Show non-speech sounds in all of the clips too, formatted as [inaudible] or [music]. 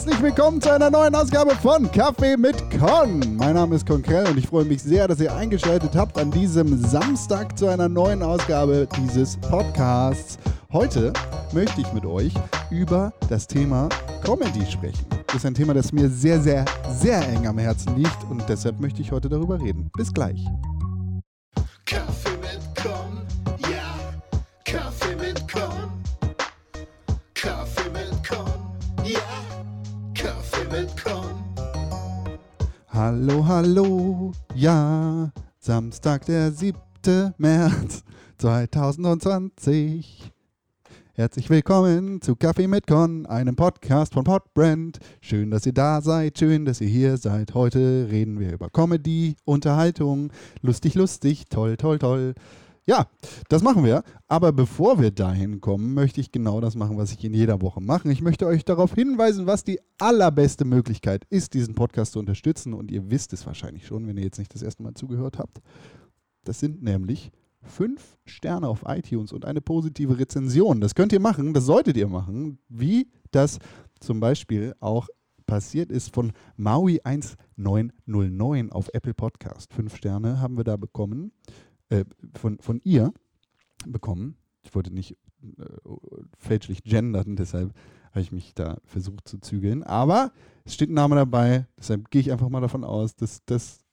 Herzlich willkommen zu einer neuen Ausgabe von Kaffee mit Con. Mein Name ist Konkrell und ich freue mich sehr, dass ihr eingeschaltet habt an diesem Samstag zu einer neuen Ausgabe dieses Podcasts. Heute möchte ich mit euch über das Thema Comedy sprechen. Das ist ein Thema, das mir sehr, sehr, sehr eng am Herzen liegt und deshalb möchte ich heute darüber reden. Bis gleich. Hallo, ja, Samstag, der 7. März 2020. Herzlich willkommen zu Kaffee mit Con, einem Podcast von Podbrand. Schön, dass ihr da seid, schön, dass ihr hier seid. Heute reden wir über Comedy, Unterhaltung, lustig, lustig, toll, toll, toll. Ja, das machen wir. Aber bevor wir dahin kommen, möchte ich genau das machen, was ich in jeder Woche mache. Ich möchte euch darauf hinweisen, was die allerbeste Möglichkeit ist, diesen Podcast zu unterstützen. Und ihr wisst es wahrscheinlich schon, wenn ihr jetzt nicht das erste Mal zugehört habt. Das sind nämlich fünf Sterne auf iTunes und eine positive Rezension. Das könnt ihr machen, das solltet ihr machen, wie das zum Beispiel auch passiert ist von Maui1909 auf Apple Podcast. Fünf Sterne haben wir da bekommen, äh, von, von ihr bekommen. Ich wollte nicht äh, fälschlich gendern, deshalb habe ich mich da versucht zu zügeln. Aber es steht ein Name dabei, deshalb gehe ich einfach mal davon aus, dass das,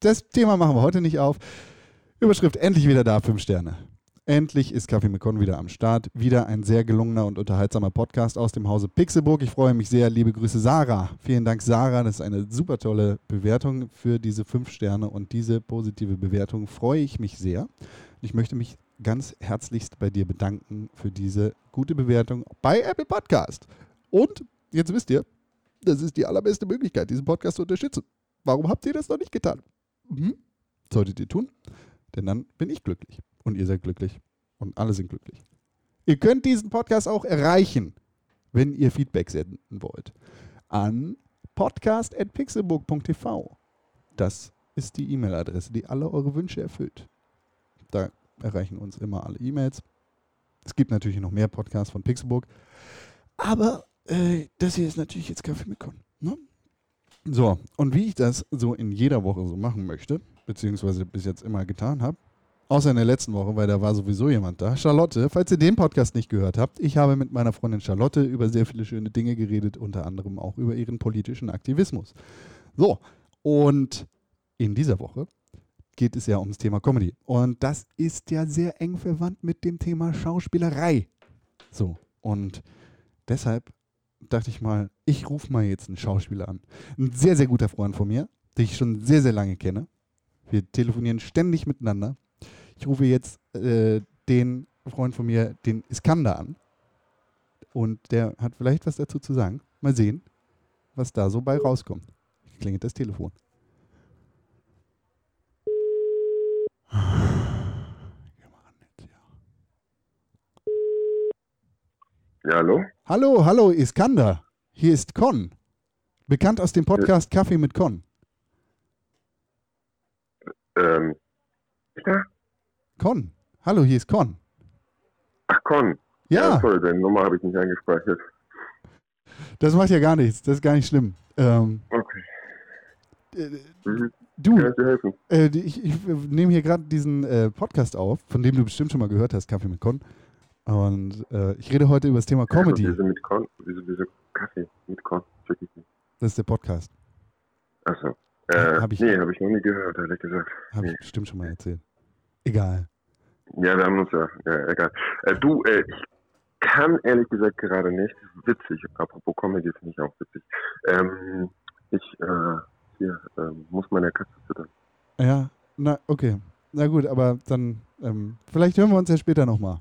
das Thema machen wir heute nicht auf. Überschrift endlich wieder da, fünf Sterne. Endlich ist Kaffee mit Con wieder am Start. Wieder ein sehr gelungener und unterhaltsamer Podcast aus dem Hause Pixelburg. Ich freue mich sehr. Liebe Grüße, Sarah. Vielen Dank, Sarah. Das ist eine super tolle Bewertung für diese fünf Sterne und diese positive Bewertung freue ich mich sehr. Ich möchte mich ganz herzlichst bei dir bedanken für diese gute Bewertung bei Apple Podcast. Und jetzt wisst ihr, das ist die allerbeste Möglichkeit, diesen Podcast zu unterstützen. Warum habt ihr das noch nicht getan? Mhm. Solltet ihr tun, denn dann bin ich glücklich und ihr seid glücklich und alle sind glücklich. Ihr könnt diesen Podcast auch erreichen, wenn ihr Feedback senden wollt, an podcast.pixelburg.tv. Das ist die E-Mail-Adresse, die alle eure Wünsche erfüllt. Da erreichen uns immer alle E-Mails. Es gibt natürlich noch mehr Podcasts von Pixelburg, aber äh, das hier ist natürlich jetzt Kaffee mit Con. Ne? So, und wie ich das so in jeder Woche so machen möchte, beziehungsweise bis jetzt immer getan habe, außer in der letzten Woche, weil da war sowieso jemand da. Charlotte, falls ihr den Podcast nicht gehört habt, ich habe mit meiner Freundin Charlotte über sehr viele schöne Dinge geredet, unter anderem auch über ihren politischen Aktivismus. So, und in dieser Woche geht es ja ums Thema Comedy. Und das ist ja sehr eng verwandt mit dem Thema Schauspielerei. So, und deshalb dachte ich mal, ich rufe mal jetzt einen Schauspieler an. Ein sehr, sehr guter Freund von mir, den ich schon sehr, sehr lange kenne. Wir telefonieren ständig miteinander. Ich rufe jetzt äh, den Freund von mir, den Iskander, an. Und der hat vielleicht was dazu zu sagen. Mal sehen, was da so bei rauskommt. Klingelt das Telefon. Ja. Ja, hallo? Hallo, hallo Iskander. Hier ist Con. Bekannt aus dem Podcast Kaffee mit Con. Ähm, ja? Con. Hallo, hier ist Con. Ach, Con. Ja, Sorry, deine Nummer habe ich nicht eingespeichert. das macht ja gar nichts. Das ist gar nicht schlimm. Ähm, Okay. äh, Mhm. du, äh, ich, ich nehme hier gerade diesen äh, Podcast auf, von dem du bestimmt schon mal gehört hast, Kaffee mit Con. Und äh, ich rede heute über das Thema Comedy. Wieso mit Con? Wieso, wieso Kaffee mit Con? Das ist der Podcast. Achso. Äh, Hab ich- nee, habe ich noch nie gehört, ehrlich gesagt. Habe ich bestimmt schon mal erzählt. Egal. Ja, wir haben uns ja, ja egal. Äh, du, äh, ich kann ehrlich gesagt gerade nicht. Witzig. Apropos Comedy finde ich auch witzig. Ähm, ich, äh, hier, ähm, muss meine Katze füttern. Ja, na, okay. Na gut, aber dann, ähm, vielleicht hören wir uns ja später nochmal.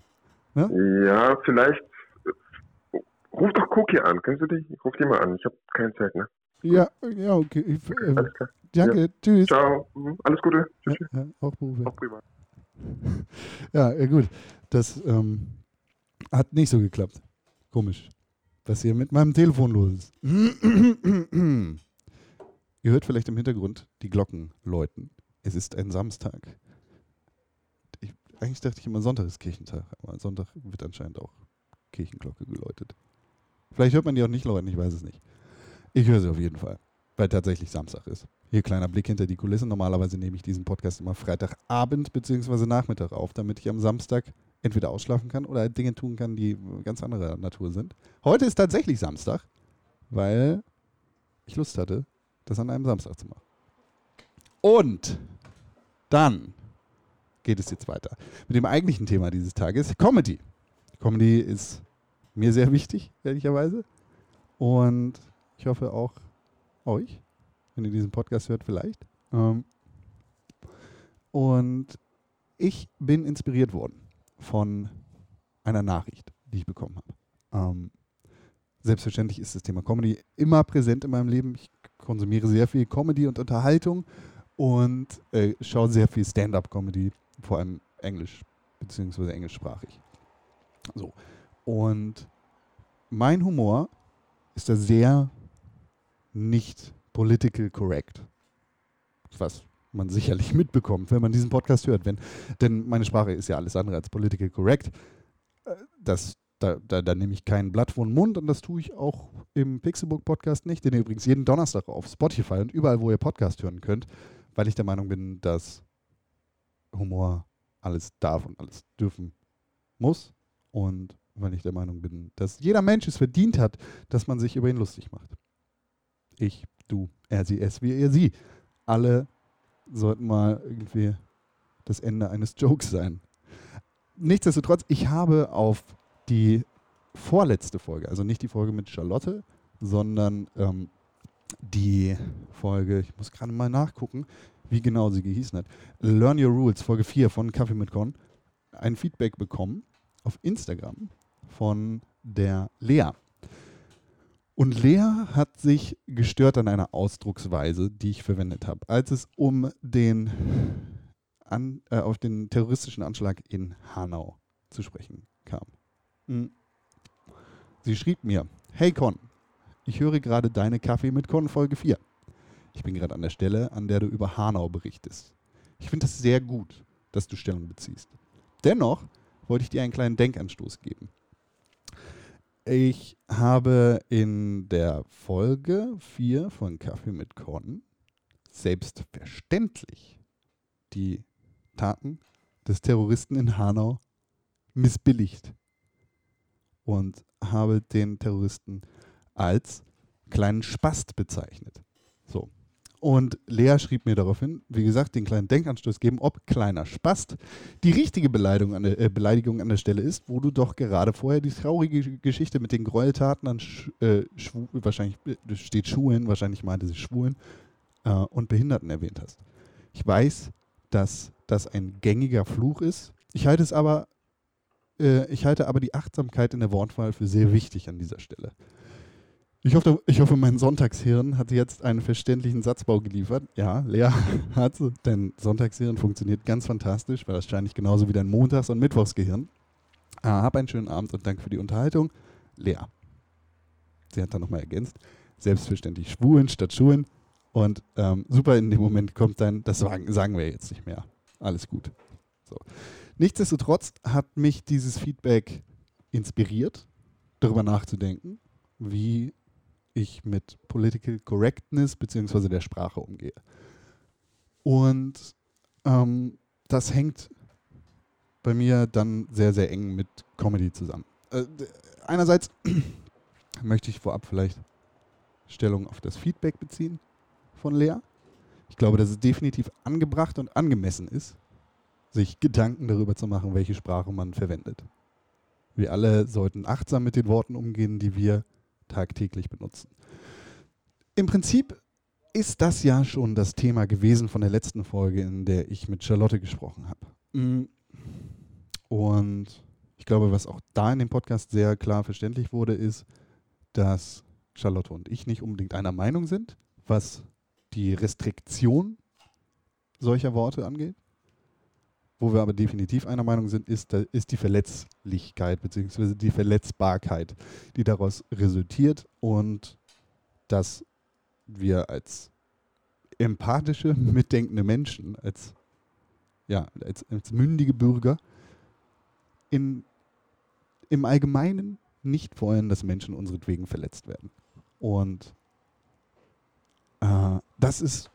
Ja, vielleicht. äh, Ruf doch Cookie an. Kennst du dich? Ruf die mal an. Ich habe keine Zeit, ne? Ja, ja, okay. Ich, äh, Alles klar. danke, tschüss. Ciao. Mhm. Alles Gute. Tschüss. Ja, ja, auch Berufe. Auch privat. Ja, ja, gut. Das ähm, hat nicht so geklappt. Komisch. Was hier mit meinem Telefon los ist. Ihr hört vielleicht im Hintergrund die Glocken läuten. Es ist ein Samstag. Ich, eigentlich dachte ich immer, Sonntag ist Kirchentag, aber Sonntag wird anscheinend auch Kirchenglocke geläutet. Vielleicht hört man die auch nicht, Leute, ich weiß es nicht. Ich höre sie auf jeden Fall, weil tatsächlich Samstag ist. Hier kleiner Blick hinter die Kulissen. Normalerweise nehme ich diesen Podcast immer Freitagabend bzw. Nachmittag auf, damit ich am Samstag entweder ausschlafen kann oder Dinge tun kann, die ganz anderer Natur sind. Heute ist tatsächlich Samstag, weil ich Lust hatte, das an einem Samstag zu machen. Und dann geht es jetzt weiter mit dem eigentlichen Thema dieses Tages, Comedy. Comedy ist mir sehr wichtig, ehrlicherweise. Und ich hoffe auch euch, wenn ihr diesen Podcast hört, vielleicht. Ähm und ich bin inspiriert worden von einer Nachricht, die ich bekommen habe. Ähm selbstverständlich ist das Thema Comedy immer präsent in meinem Leben. Ich konsumiere sehr viel Comedy und Unterhaltung und äh, schaue sehr viel Stand-up-Comedy, vor allem Englisch bzw. englischsprachig. So. Und mein Humor ist da sehr nicht political correct. Was man sicherlich [laughs] mitbekommt, wenn man diesen Podcast hört. Wenn, denn meine Sprache ist ja alles andere als political correct. Äh, das, da, da, da nehme ich kein Blatt vor den Mund und das tue ich auch im Pixelbook Podcast nicht, den ihr übrigens jeden Donnerstag auf Spotify und überall, wo ihr Podcast hören könnt, weil ich der Meinung bin, dass Humor alles darf und alles dürfen muss und weil ich der Meinung bin, dass jeder Mensch es verdient hat, dass man sich über ihn lustig macht. Ich, du, er, sie, es, wir, ihr, sie. Alle sollten mal irgendwie das Ende eines Jokes sein. Nichtsdestotrotz, ich habe auf die vorletzte Folge, also nicht die Folge mit Charlotte, sondern ähm, die Folge, ich muss gerade mal nachgucken, wie genau sie gehießen hat. Learn Your Rules, Folge 4 von Kaffee mit Con, ein Feedback bekommen auf Instagram von der Lea. Und Lea hat sich gestört an einer Ausdrucksweise, die ich verwendet habe, als es um den an, äh, auf den terroristischen Anschlag in Hanau zu sprechen kam. Hm. Sie schrieb mir, hey Con, ich höre gerade deine Kaffee mit Con Folge 4. Ich bin gerade an der Stelle, an der du über Hanau berichtest. Ich finde es sehr gut, dass du Stellung beziehst. Dennoch wollte ich dir einen kleinen Denkanstoß geben. Ich habe in der Folge 4 von Kaffee mit Con selbstverständlich die Taten des Terroristen in Hanau missbilligt und habe den Terroristen als kleinen Spast bezeichnet. So. Und Lea schrieb mir daraufhin, wie gesagt, den kleinen Denkanstoß geben, ob kleiner Spast die richtige Beleidigung an der, äh, Beleidigung an der Stelle ist, wo du doch gerade vorher die traurige Geschichte mit den Gräueltaten an Sch äh, Schwu wahrscheinlich äh, steht Schulen, wahrscheinlich meinte sie Schwulen äh, und Behinderten erwähnt hast. Ich weiß, dass das ein gängiger Fluch ist. Ich halte es aber, äh, ich halte aber die Achtsamkeit in der Wortwahl für sehr wichtig an dieser Stelle. Ich hoffe, ich hoffe, mein Sonntagshirn hat jetzt einen verständlichen Satzbau geliefert. Ja, Lea [laughs] hat denn Sonntagshirn funktioniert ganz fantastisch, wahrscheinlich genauso wie dein Montags- und Mittwochsgehirn. Ah, hab einen schönen Abend und danke für die Unterhaltung. Lea. Sie hat dann nochmal ergänzt. Selbstverständlich Schwulen statt Schulen. Und ähm, super, in dem Moment kommt dann, das sagen, sagen wir jetzt nicht mehr. Alles gut. So. Nichtsdestotrotz hat mich dieses Feedback inspiriert, darüber nachzudenken, wie ich mit Political Correctness bzw. der Sprache umgehe. Und ähm, das hängt bei mir dann sehr, sehr eng mit Comedy zusammen. Äh, einerseits [clears throat] möchte ich vorab vielleicht Stellung auf das Feedback beziehen von Lea. Ich glaube, dass es definitiv angebracht und angemessen ist, sich Gedanken darüber zu machen, welche Sprache man verwendet. Wir alle sollten achtsam mit den Worten umgehen, die wir tagtäglich benutzen. Im Prinzip ist das ja schon das Thema gewesen von der letzten Folge, in der ich mit Charlotte gesprochen habe. Mm. Und ich glaube, was auch da in dem Podcast sehr klar verständlich wurde, ist, dass Charlotte und ich nicht unbedingt einer Meinung sind, was die Restriktion solcher Worte angeht. Wo wir aber definitiv einer Meinung sind, ist, ist die Verletzlichkeit bzw. die Verletzbarkeit, die daraus resultiert und dass wir als empathische, [laughs] mitdenkende Menschen, als, ja, als, als mündige Bürger in, im Allgemeinen nicht wollen, dass Menschen unseretwegen verletzt werden. Und äh, das ist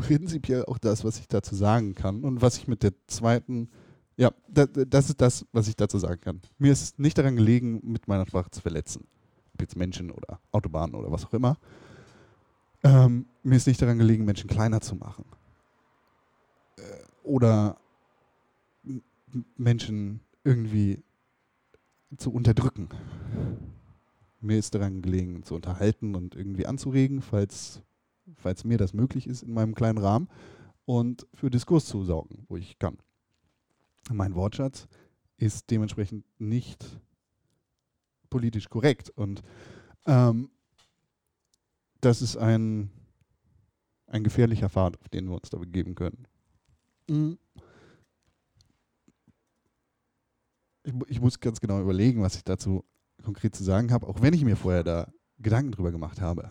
prinzipiell auch das, was ich dazu sagen kann und was ich mit der zweiten, ja, da, das ist das, was ich dazu sagen kann. Mir ist nicht daran gelegen, mit meiner Sprache zu verletzen. Ob jetzt Menschen oder Autobahnen oder was auch immer. Ähm, mir ist nicht daran gelegen, Menschen kleiner zu machen. Äh, oder Menschen irgendwie zu unterdrücken. Mir ist daran gelegen, zu unterhalten und irgendwie anzuregen, falls, falls mir das möglich ist in meinem kleinen Rahmen und für Diskurs zu sorgen, wo ich kann. Mein Wortschatz ist dementsprechend nicht politisch korrekt und ähm, das ist ein, ein gefährlicher Pfad, auf den wir uns da begeben können. Mhm. Ich, ich muss ganz genau überlegen, was ich dazu konkret zu sagen habe, auch wenn ich mir vorher da Gedanken drüber gemacht habe.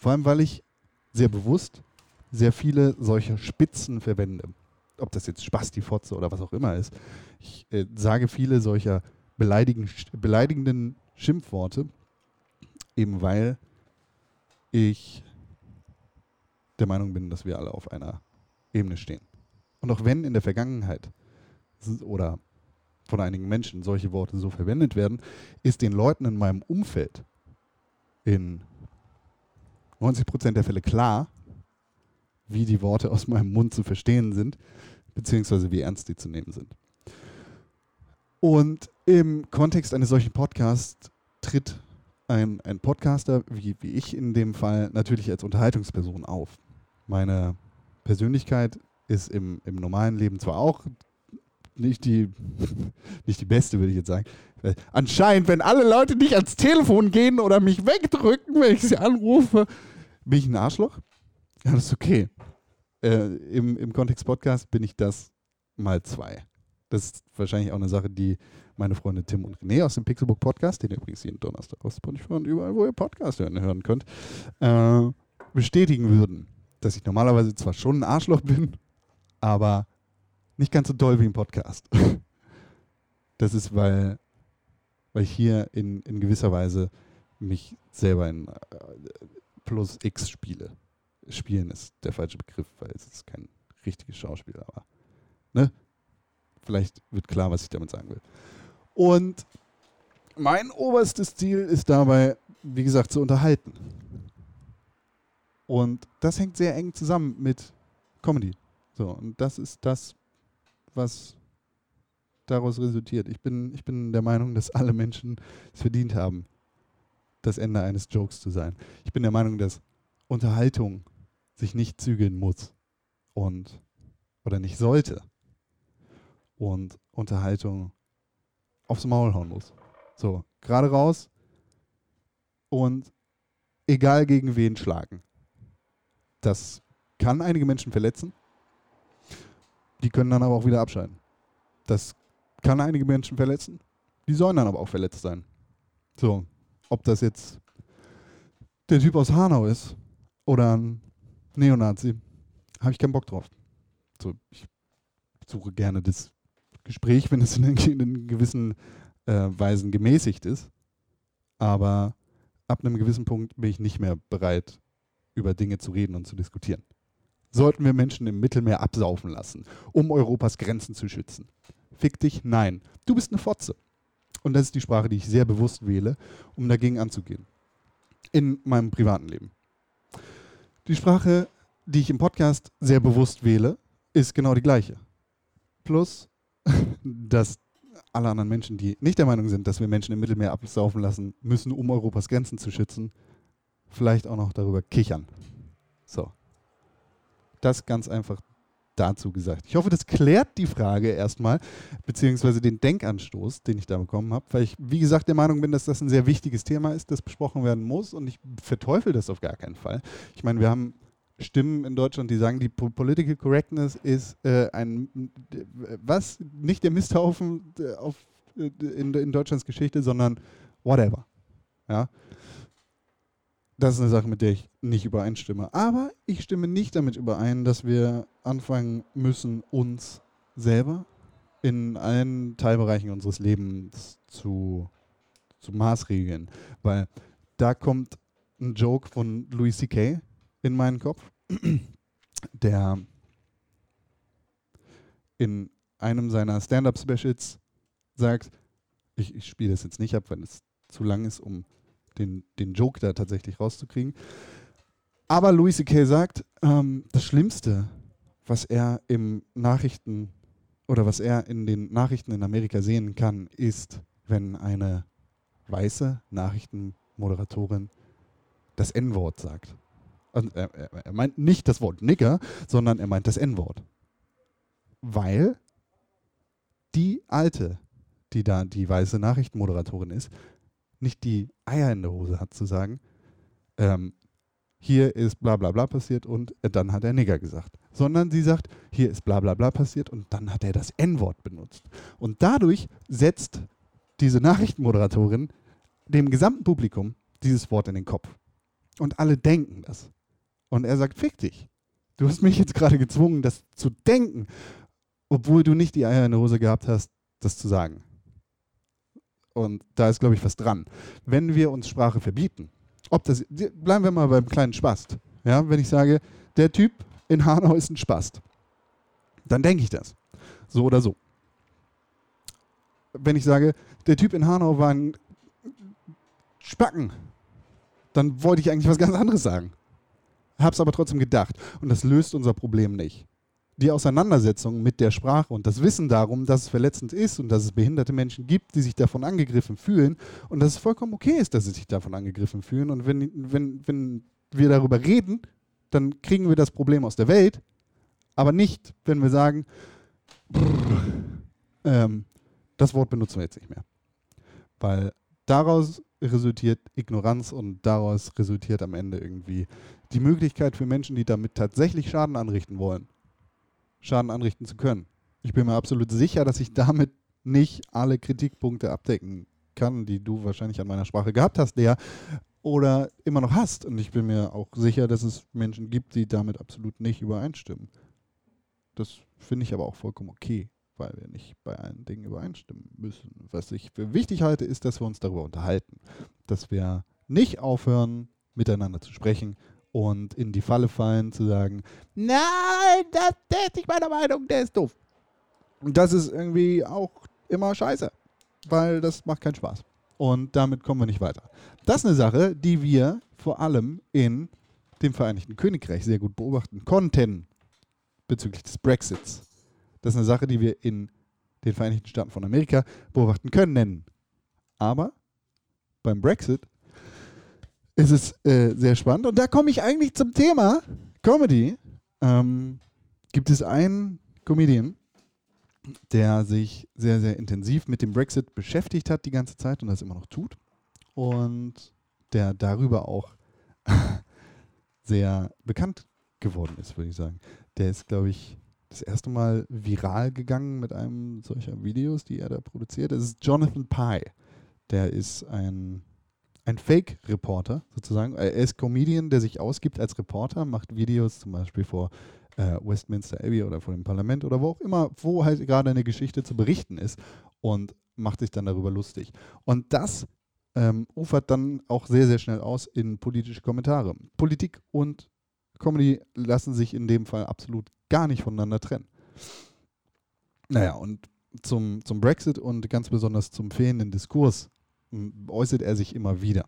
Vor allem, weil ich sehr bewusst sehr viele solcher Spitzen verwende. Ob das jetzt Spasti, Fotze oder was auch immer ist. Ich äh, sage viele solcher beleidigen, beleidigenden Schimpfworte, eben weil ich der Meinung bin, dass wir alle auf einer Ebene stehen. Und auch wenn in der Vergangenheit oder von einigen Menschen solche Worte so verwendet werden, ist den Leuten in meinem Umfeld in 90 Prozent der Fälle klar, wie die Worte aus meinem Mund zu verstehen sind, beziehungsweise wie ernst die zu nehmen sind. Und im Kontext eines solchen Podcasts tritt ein, ein Podcaster, wie, wie ich in dem Fall, natürlich als Unterhaltungsperson auf. Meine Persönlichkeit ist im, im normalen Leben zwar auch nicht die, [laughs] nicht die beste, würde ich jetzt sagen. Anscheinend, wenn alle Leute nicht ans Telefon gehen oder mich wegdrücken, wenn ich sie anrufe, bin ich ein Arschloch. Ja, das ist okay. Äh, im, Im Kontext Podcast bin ich das mal zwei. Das ist wahrscheinlich auch eine Sache, die meine Freunde Tim und René aus dem Pixelbook Podcast, den ihr übrigens jeden Donnerstag auf und überall, wo ihr Podcast hören, hören könnt, äh, bestätigen würden. Dass ich normalerweise zwar schon ein Arschloch bin, aber nicht ganz so doll wie im Podcast. [laughs] Das ist, weil, weil ich hier in, in gewisser Weise mich selber in äh, Plus X spiele. Spielen ist der falsche Begriff, weil es ist kein richtiges Schauspiel, aber ne? Vielleicht wird klar, was ich damit sagen will. Und mein oberstes Ziel ist dabei, wie gesagt, zu unterhalten. Und das hängt sehr eng zusammen mit Comedy. So, und das ist das, was daraus resultiert. Ich bin, ich bin der Meinung, dass alle Menschen es verdient haben, das Ende eines Jokes zu sein. Ich bin der Meinung, dass Unterhaltung sich nicht zügeln muss und oder nicht sollte und Unterhaltung aufs Maul hauen muss. So, gerade raus und egal gegen wen schlagen. Das kann einige Menschen verletzen. Die können dann aber auch wieder abschalten. Das kann einige Menschen verletzen. Die sollen dann aber auch verletzt sein. So, ob das jetzt der Typ aus Hanau ist oder ein Neonazi, habe ich keinen Bock drauf. So, ich suche gerne das Gespräch, wenn es in, in gewissen äh, Weisen gemäßigt ist. Aber ab einem gewissen Punkt bin ich nicht mehr bereit, über Dinge zu reden und zu diskutieren. Sollten wir Menschen im Mittelmeer absaufen lassen, um Europas Grenzen zu schützen? Fick dich, nein. Du bist eine Fotze. Und das ist die Sprache, die ich sehr bewusst wähle, um dagegen anzugehen. In meinem privaten Leben. Die Sprache, die ich im Podcast sehr bewusst wähle, ist genau die gleiche. Plus, [laughs] dass alle anderen Menschen, die nicht der Meinung sind, dass wir Menschen im Mittelmeer absaufen lassen müssen, um Europas Grenzen zu schützen, vielleicht auch noch darüber kichern. So. Das ganz einfach dazu gesagt. Ich hoffe, das klärt die Frage erstmal, beziehungsweise den Denkanstoß, den ich da bekommen habe, weil ich, wie gesagt, der Meinung bin, dass das ein sehr wichtiges Thema ist, das besprochen werden muss und ich verteufel das auf gar keinen Fall. Ich meine, wir haben Stimmen in Deutschland, die sagen, die Po- Political Correctness ist äh, ein, was, nicht der Misthaufen äh, auf, äh, in, in Deutschlands Geschichte, sondern whatever. Ja. Das ist eine Sache, mit der ich nicht übereinstimme. Aber ich stimme nicht damit überein, dass wir anfangen müssen, uns selber in allen Teilbereichen unseres Lebens zu, zu maßregeln. Weil da kommt ein Joke von Louis C.K. in meinen Kopf, [clears throat] der in einem seiner Stand-Up-Specials sagt, ich, ich spiele das jetzt nicht ab, weil es zu lang ist, um den, den Joke da tatsächlich rauszukriegen. Aber Louis C.K. sagt, ähm, das Schlimmste, was er im Nachrichten oder was er in den Nachrichten in Amerika sehen kann, ist, wenn eine weiße Nachrichtenmoderatorin das N-Wort sagt. Er, er, er meint nicht das Wort Nigger, sondern er meint das N-Wort. Weil die Alte, die da die weiße Nachrichtenmoderatorin ist, nicht die Eier in der Hose hat zu sagen, ähm, hier ist bla bla bla passiert und äh, dann hat er Nigger gesagt. Sondern sie sagt, hier ist bla bla bla passiert und dann hat er das N-Wort benutzt. Und dadurch setzt diese Nachrichtenmoderatorin dem gesamten Publikum dieses Wort in den Kopf. Und alle denken das. Und er sagt, fick dich. Du hast mich jetzt gerade gezwungen, das zu denken, obwohl du nicht die Eier in der Hose gehabt hast, das zu sagen. Und da ist, glaube ich, was dran. Wenn wir uns Sprache verbieten, ob das, bleiben wir mal beim kleinen Spast. Ja, wenn ich sage, der Typ in Hanau ist ein Spast, dann denke ich das. So oder so. Wenn ich sage, der Typ in Hanau war ein Spacken, dann wollte ich eigentlich was ganz anderes sagen. Hab's aber trotzdem gedacht. Und das löst unser Problem nicht die Auseinandersetzung mit der Sprache und das Wissen darum, dass es verletzend ist und dass es behinderte Menschen gibt, die sich davon angegriffen fühlen und dass es vollkommen okay ist, dass sie sich davon angegriffen fühlen. Und wenn, wenn, wenn wir darüber reden, dann kriegen wir das Problem aus der Welt, aber nicht, wenn wir sagen, brr, ähm, das Wort benutzen wir jetzt nicht mehr. Weil daraus resultiert Ignoranz und daraus resultiert am Ende irgendwie die Möglichkeit für Menschen, die damit tatsächlich Schaden anrichten wollen, Schaden anrichten zu können. Ich bin mir absolut sicher, dass ich damit nicht alle Kritikpunkte abdecken kann, die du wahrscheinlich an meiner Sprache gehabt hast, der oder immer noch hast. Und ich bin mir auch sicher, dass es Menschen gibt, die damit absolut nicht übereinstimmen. Das finde ich aber auch vollkommen okay, weil wir nicht bei allen Dingen übereinstimmen müssen. Was ich für wichtig halte, ist, dass wir uns darüber unterhalten. Dass wir nicht aufhören, miteinander zu sprechen und in die Falle fallen, zu sagen, nein, das, der ist nicht meiner Meinung, der ist doof. Und das ist irgendwie auch immer scheiße, weil das macht keinen Spaß. Und damit kommen wir nicht weiter. Das ist eine Sache, die wir vor allem in dem Vereinigten Königreich sehr gut beobachten konnten bezüglich des Brexits. Das ist eine Sache, die wir in den Vereinigten Staaten von Amerika beobachten können. Aber beim Brexit es ist äh, sehr spannend. Und da komme ich eigentlich zum Thema Comedy. Ähm, gibt es einen Comedian, der sich sehr, sehr intensiv mit dem Brexit beschäftigt hat die ganze Zeit und das immer noch tut. Und der darüber auch [laughs] sehr bekannt geworden ist, würde ich sagen. Der ist, glaube ich, das erste Mal viral gegangen mit einem solcher Videos, die er da produziert. Das ist Jonathan Pye. Der ist ein ein Fake-Reporter sozusagen. Er ist Comedian, der sich ausgibt als Reporter, macht Videos zum Beispiel vor äh, Westminster Abbey oder vor dem Parlament oder wo auch immer, wo halt gerade eine Geschichte zu berichten ist und macht sich dann darüber lustig. Und das ähm, ufert dann auch sehr, sehr schnell aus in politische Kommentare. Politik und Comedy lassen sich in dem Fall absolut gar nicht voneinander trennen. Naja, und zum, zum Brexit und ganz besonders zum fehlenden Diskurs äußert er sich immer wieder.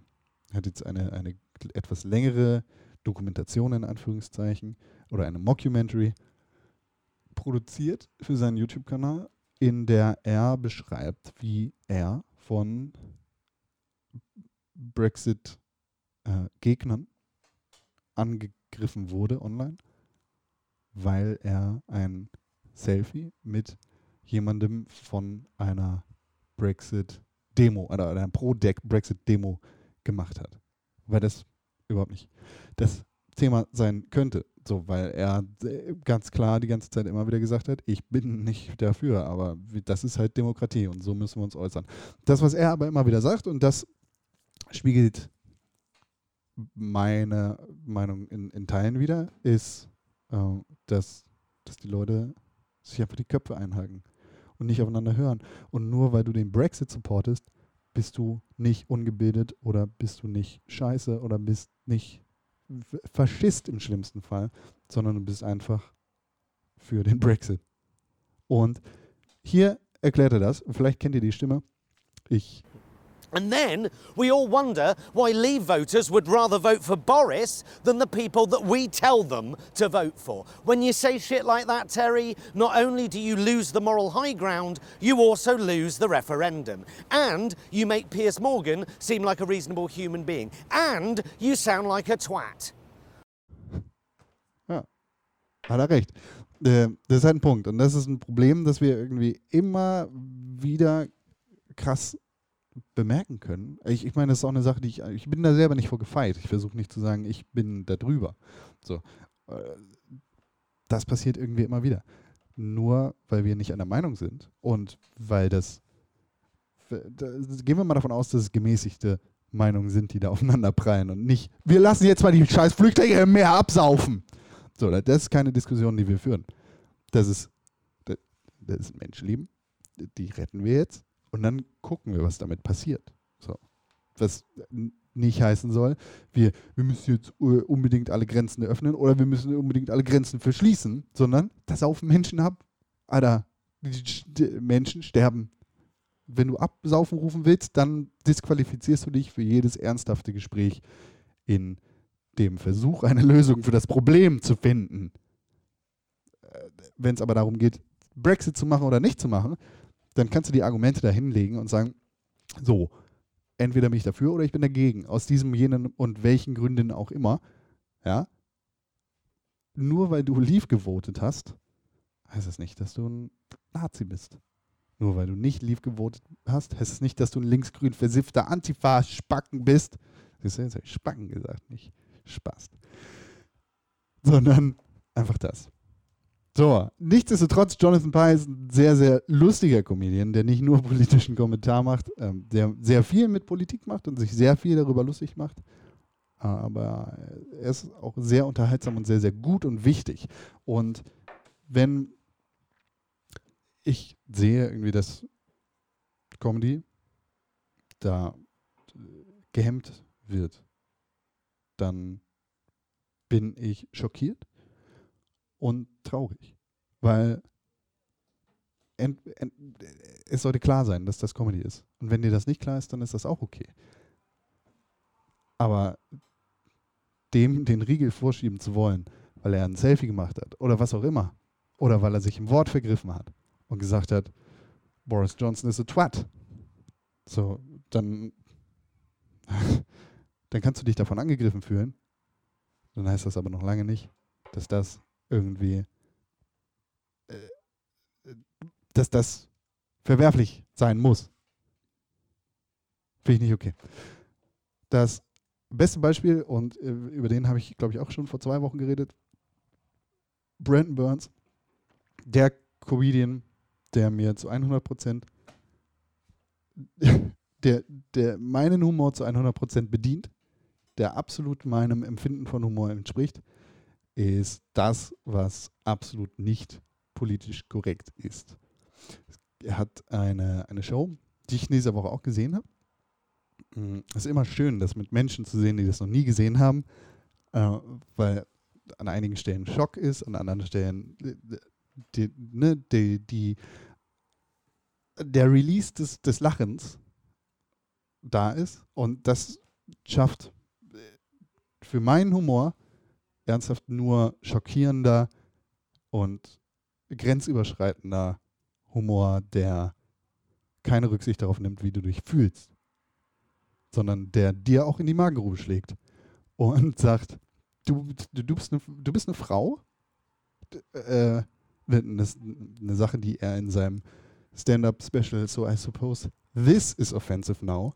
Er hat jetzt eine, eine etwas längere Dokumentation in Anführungszeichen oder eine Mockumentary produziert für seinen YouTube-Kanal, in der er beschreibt, wie er von Brexit-Gegnern äh, angegriffen wurde online, weil er ein Selfie mit jemandem von einer Brexit Demo oder einer Pro-Brexit-Demo gemacht hat. Weil das überhaupt nicht das Thema sein könnte. So, weil er ganz klar die ganze Zeit immer wieder gesagt hat, ich bin nicht dafür, aber das ist halt Demokratie und so müssen wir uns äußern. Das, was er aber immer wieder sagt, und das spiegelt meine Meinung in, in Teilen wieder, ist, äh, dass, dass die Leute sich einfach die Köpfe einhaken und nicht aufeinander hören. Und nur weil du den Brexit supportest, bist du nicht ungebildet oder bist du nicht scheiße oder bist nicht Faschist im schlimmsten Fall, sondern du bist einfach für den Brexit. Und hier erklärt er das. Vielleicht kennt ihr die Stimme. Ich And then we all wonder why Leave voters would rather vote for Boris than the people that we tell them to vote for. When you say shit like that, Terry, not only do you lose the moral high ground, you also lose the referendum. And you make Piers Morgan seem like a reasonable human being. And you sound like a twat. Ja, hat er recht. Äh, das ist ein Punkt. Und das ist ein Problem, das wir irgendwie immer wieder krass bemerken können. Ich, ich meine, das ist auch eine Sache, die ich, ich bin da selber nicht vor gefeit. Ich versuche nicht zu sagen, ich bin da drüber. So. Äh, Das passiert irgendwie immer wieder. Nur weil wir nicht einer Meinung sind und weil das, da, gehen wir mal davon aus, dass es gemäßigte Meinungen sind, die da [laughs] aufeinander prallen und nicht, wir lassen jetzt mal die scheiß Flüchtlinge im Meer absaufen. So, das ist keine Diskussion, die wir führen. Das ist, das ist Menschenleben, die retten wir jetzt und dann gucken wir, was damit passiert. So. Was nicht heißen soll, wir, wir müssen jetzt äh, unbedingt alle Grenzen öffnen oder wir müssen unbedingt alle Grenzen verschließen, sondern da saufen Menschen ab. Alter, die, Menschen sterben. Wenn du absaufen rufen willst, dann disqualifizierst du dich für jedes ernsthafte Gespräch in dem Versuch, eine Lösung für das Problem zu finden. Wenn es aber darum geht, Brexit zu machen oder nicht zu machen, dann kannst du die Argumente da hinlegen und sagen, so, entweder bin ich dafür oder ich bin dagegen, aus diesem, jenen und welchen Gründen auch immer. Ja. Nur weil du Leave gewotet hast, heißt das nicht, dass du ein Nazi bist. Nur weil du nicht Leave gewotet hast, heißt es nicht, dass du ein linksgrün versiffter Antifa-Spacken bist. Siehst du, jetzt habe ich Spacken gesagt, nicht Spaß. Sondern einfach das. So, nichtsdestotrotz, Jonathan Pye ist ein sehr, sehr lustiger Comedian, der nicht nur [laughs] politischen Kommentar macht, ähm, der sehr viel mit Politik macht und sich sehr viel darüber lustig macht. Aber er ist auch sehr unterhaltsam und sehr, sehr gut und wichtig. Und wenn ich sehe irgendwie, dass Comedy da äh, gehemmt wird, dann bin ich schockiert und traurig, weil ent, ent, es sollte klar sein, dass das Comedy ist. Und wenn dir das nicht klar ist, dann ist das auch okay. Aber dem den Riegel vorschieben zu wollen, weil er ein Selfie gemacht hat oder was auch immer, oder weil er sich im Wort vergriffen hat und gesagt hat, Boris Johnson ist a twat, so, dann, [laughs] dann kannst du dich davon angegriffen fühlen. Dann heißt das aber noch lange nicht, dass das irgendwie, äh, dass das verwerflich sein muss. Finde ich nicht okay. Das beste Beispiel, und äh, über den habe ich, glaube ich, auch schon vor zwei Wochen geredet, Brandon Burns, der Comedian, der mir zu 100 Prozent, [laughs] der, der meinen Humor zu 100 Prozent bedient, der absolut meinem Empfinden von Humor entspricht, ist das, was absolut nicht politisch korrekt ist. Er hat eine, eine Show, die ich in dieser Woche auch gesehen habe. Mm, Es ist immer schön, das mit Menschen zu sehen, die das noch nie gesehen haben, äh, weil an einigen Stellen Schock ist, an anderen Stellen äh, die, ne, die, die, der Release des, des Lachens da ist und das schafft äh, für meinen Humor ernsthaft nur schockierender und grenzüberschreitender Humor, der keine Rücksicht darauf nimmt, wie du dich fühlst, sondern der dir auch in die Magengrube schlägt und [laughs] sagt, du, du, du, bist, eine, du bist eine Frau. Äh, eine, eine Sache, die er in seinem Stand-up-Special, so I suppose, this is offensive now,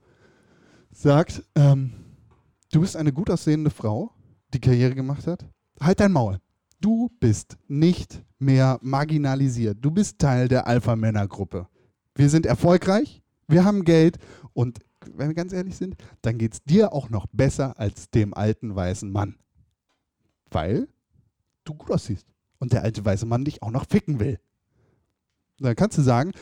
sagt, ähm, du bist eine gut aussehende Frau, die Karriere gemacht hat. Halt dein Maul. Du bist nicht mehr marginalisiert. Du bist Teil der Alpha-Männer-Gruppe. Wir sind erfolgreich, wir haben Geld und wenn wir ganz ehrlich sind, dann geht es dir auch noch besser als dem alten weißen Mann. Weil du gut aussiehst und der alte weiße Mann dich auch noch ficken will. Dann kannst du sagen,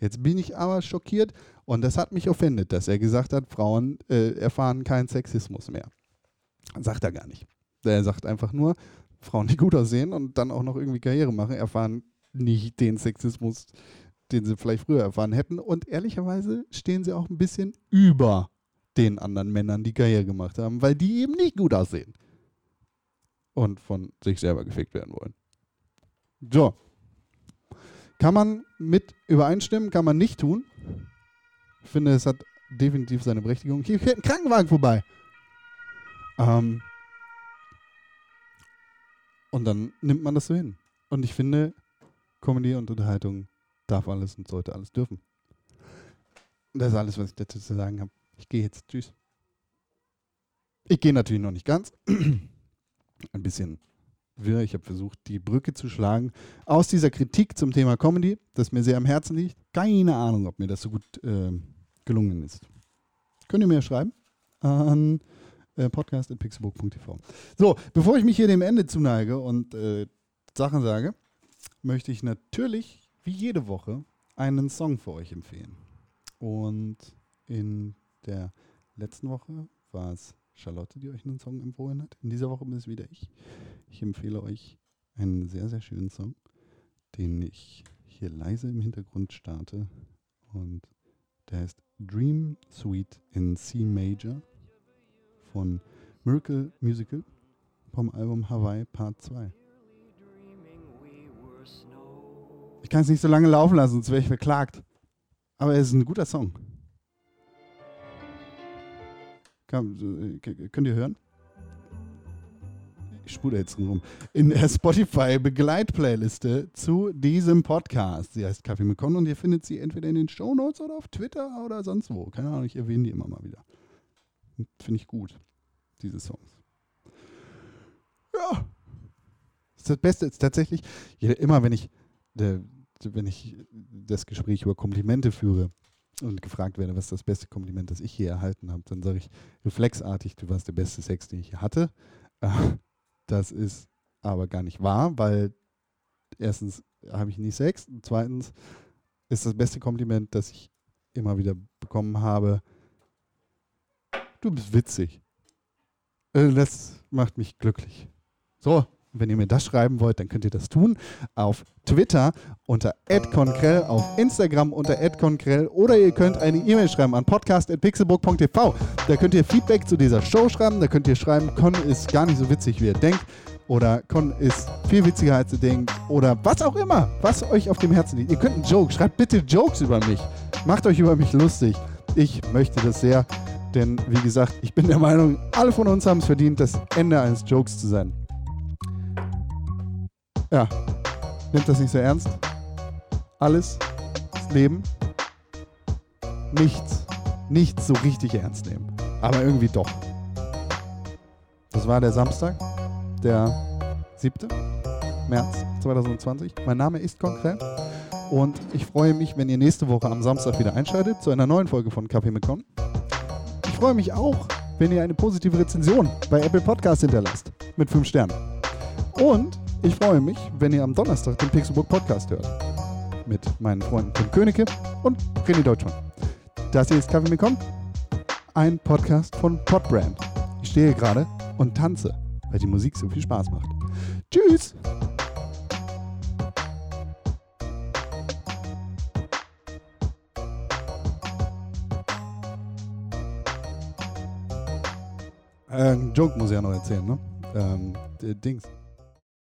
jetzt bin ich aber schockiert und das hat mich offendet, dass er gesagt hat, Frauen äh, erfahren keinen Sexismus mehr. Sagt er gar nicht. Er sagt einfach nur, Frauen, die gut aussehen und dann auch noch irgendwie Karriere machen, erfahren nicht den Sexismus, den sie vielleicht früher erfahren hätten. Und ehrlicherweise stehen sie auch ein bisschen über den anderen Männern, die Karriere gemacht haben, weil die eben nicht gut aussehen. Und von sich selber gefickt werden wollen. So. Kann man mit übereinstimmen, kann man nicht tun. Ich finde, es hat definitiv seine Berechtigung. Hier fährt ein Krankenwagen vorbei. Ähm, und dann nimmt man das so hin. Und ich finde, Comedy und Unterhaltung darf alles und sollte alles dürfen. Das ist alles, was ich dazu zu sagen habe. Ich gehe jetzt. Tschüss. Ich gehe natürlich noch nicht ganz. [clears throat] Ein bisschen wirr. Ich habe versucht, die Brücke zu schlagen aus dieser Kritik zum Thema Comedy, das mir sehr am Herzen liegt. Keine Ahnung, ob mir das so gut äh, gelungen ist. Könnt ihr mir schreiben an äh, podcast.pixelbook.tv. So, bevor ich mich hier dem Ende zuneige und äh, Sachen sage, möchte ich natürlich, wie jede Woche, einen Song für euch empfehlen. Und in der letzten Woche war es Charlotte, die euch einen Song empfohlen hat. In dieser Woche bin es wieder ich. Ich empfehle euch einen sehr, sehr schönen Song, den ich hier leise im Hintergrund starte. Und der heißt Dream Suite in C Major von Miracle Musical vom Album Hawaii Part 2. Ich kann es nicht so lange laufen lassen, sonst wäre ich verklagt. Aber es ist ein guter Song. Äh, könnt ihr hören? Ich spule jetzt rum. In der Spotify-Begleitplayliste zu diesem Podcast. Sie heißt Kaffee mit Con und ihr findet sie entweder in den Show Notes oder auf Twitter oder sonst wo. Keine Ahnung, ich erwähne die immer mal wieder. Finde ich gut, diese Songs. Ja. Das, Beste ist tatsächlich, immer wenn ich, äh, wenn ich das Gespräch über Komplimente führe, und gefragt werde, was das beste Kompliment, das ich hier erhalten habe, dann sage ich reflexartig, du warst der beste Sex, den ich hier hatte. Das ist aber gar nicht wahr, weil erstens habe ich nie Sex und zweitens ist das beste Kompliment, das ich immer wieder bekommen habe, du bist witzig. Äh, das macht mich glücklich. So, wenn ihr mir das schreiben wollt, dann könnt ihr das tun auf Twitter unter @conkrell, auf Instagram unter @conkrell oder ihr könnt eine E-Mail schreiben an podcast@pixelburg.tv. Da könnt ihr Feedback zu dieser Show schreiben, da könnt ihr schreiben, Con ist gar nicht so witzig, wie ihr denkt oder Con ist viel witziger als ihr denkt oder was auch immer, was euch auf dem Herzen liegt. Ihr könnt einen Joke, schreibt bitte Jokes über mich. Macht euch über mich lustig. Ich möchte das sehr, denn wie gesagt, ich bin der Meinung, alle von uns haben es verdient, das Ende eines Jokes zu sein. Ja, nimmt das nicht so ernst. Alles, das Leben, nichts, nichts so richtig ernst nehmen. Aber irgendwie doch. Das war der Samstag, der 7. März 2020. Mein Name ist Konkret und ich freue mich, wenn ihr nächste Woche am Samstag wieder einschaltet zu einer neuen Folge von Kaffee mit Con. Ich freue mich auch, wenn ihr eine positive Rezension bei Apple Podcast hinterlasst mit 5 Sternen. Und ich freue mich, wenn ihr am Donnerstag den Pixelbook Podcast hört. Mit meinen Freunden Tim Königke und René Deutschmann. Das hier ist Kaffee mit Con, ein Podcast von Podbrand. Ich stehe gerade und tanze, weil die Musik so viel Spaß macht. Tschüss! Äh, Joke muss ich ja noch erzählen, ne? Ähm, Dings.